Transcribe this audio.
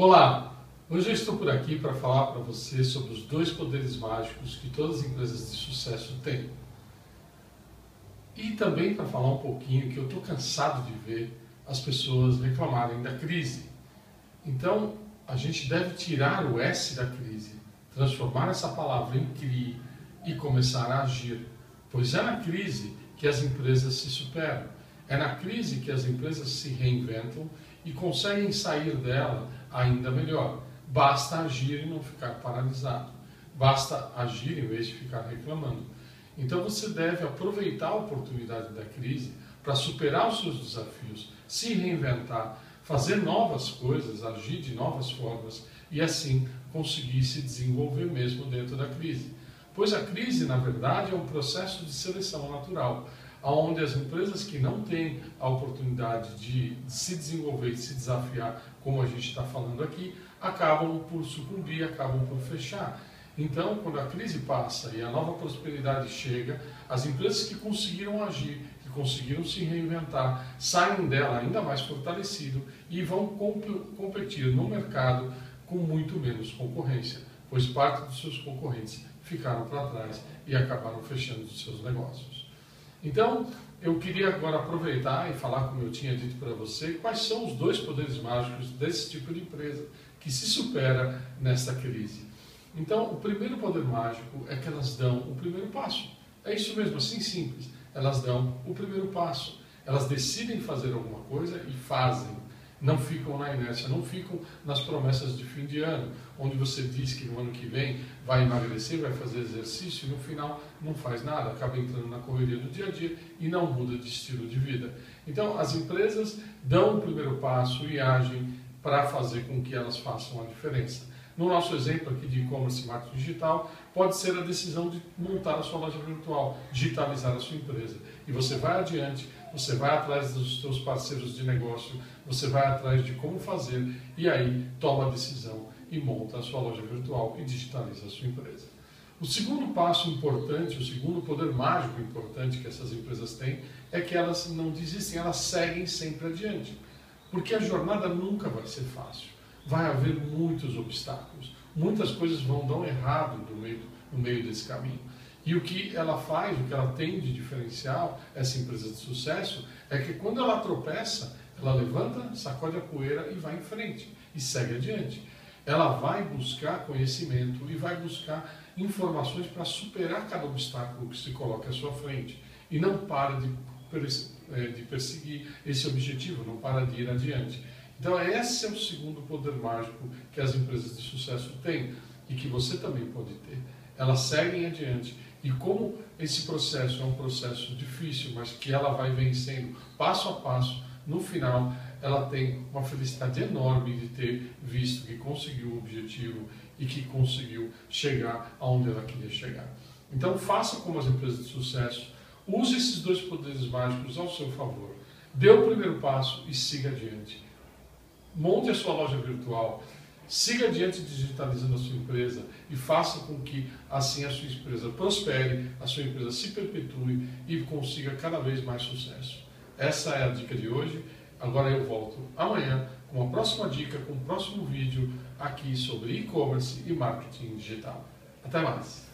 Olá, hoje eu estou por aqui para falar para você sobre os dois poderes mágicos que todas as empresas de sucesso têm. E também para falar um pouquinho que eu estou cansado de ver as pessoas reclamarem da crise. Então, a gente deve tirar o S da crise, transformar essa palavra em CRI e começar a agir, pois é na crise que as empresas se superam, é na crise que as empresas se reinventam e conseguem sair dela ainda melhor. Basta agir e não ficar paralisado. Basta agir em vez de ficar reclamando. Então você deve aproveitar a oportunidade da crise para superar os seus desafios, se reinventar, fazer novas coisas, agir de novas formas e assim conseguir se desenvolver mesmo dentro da crise. Pois a crise, na verdade, é um processo de seleção natural onde as empresas que não têm a oportunidade de se desenvolver, de se desafiar, como a gente está falando aqui, acabam por sucumbir, acabam por fechar. Então, quando a crise passa e a nova prosperidade chega, as empresas que conseguiram agir, que conseguiram se reinventar, saem dela ainda mais fortalecido e vão comp competir no mercado com muito menos concorrência, pois parte dos seus concorrentes ficaram para trás e acabaram fechando os seus negócios. Então, eu queria agora aproveitar e falar, como eu tinha dito para você, quais são os dois poderes mágicos desse tipo de empresa que se supera nesta crise. Então, o primeiro poder mágico é que elas dão o primeiro passo. É isso mesmo, assim simples. Elas dão o primeiro passo. Elas decidem fazer alguma coisa e fazem não ficam na inércia, não ficam nas promessas de fim de ano, onde você diz que no ano que vem vai emagrecer, vai fazer exercício e no final não faz nada, acaba entrando na correria do dia a dia e não muda de estilo de vida. Então, as empresas dão o primeiro passo e agem para fazer com que elas façam a diferença. No nosso exemplo aqui de e-commerce e marketing digital, pode ser a decisão de montar a sua loja virtual, digitalizar a sua empresa. E você vai adiante, você vai atrás dos seus parceiros de negócio, você vai atrás de como fazer e aí toma a decisão e monta a sua loja virtual e digitaliza a sua empresa. O segundo passo importante, o segundo poder mágico importante que essas empresas têm é que elas não desistem, elas seguem sempre adiante. Porque a jornada nunca vai ser fácil vai haver muitos obstáculos. Muitas coisas vão dar errado no meio, no meio desse caminho. E o que ela faz, o que ela tem de diferencial, essa empresa de sucesso, é que quando ela tropeça, ela levanta, sacode a poeira e vai em frente e segue adiante. Ela vai buscar conhecimento e vai buscar informações para superar cada obstáculo que se coloca à sua frente. E não para de, eh, de perseguir esse objetivo, não para de ir adiante. Então, esse é o segundo poder mágico que as empresas de sucesso têm e que você também pode ter. Elas seguem adiante e como esse processo é um processo difícil, mas que ela vai vencendo passo a passo, no final ela tem uma felicidade enorme de ter visto que conseguiu o objetivo e que conseguiu chegar aonde ela queria chegar. Então faça como as empresas de sucesso, use esses dois poderes mágicos ao seu favor. Dê o primeiro passo e siga adiante monte a sua loja virtual, siga adiante digitalizando a sua empresa e faça com que assim a sua empresa prospere, a sua empresa se perpetue e consiga cada vez mais sucesso. Essa é a dica de hoje. Agora eu volto amanhã com a próxima dica, com o próximo vídeo aqui sobre e-commerce e marketing digital. Até mais!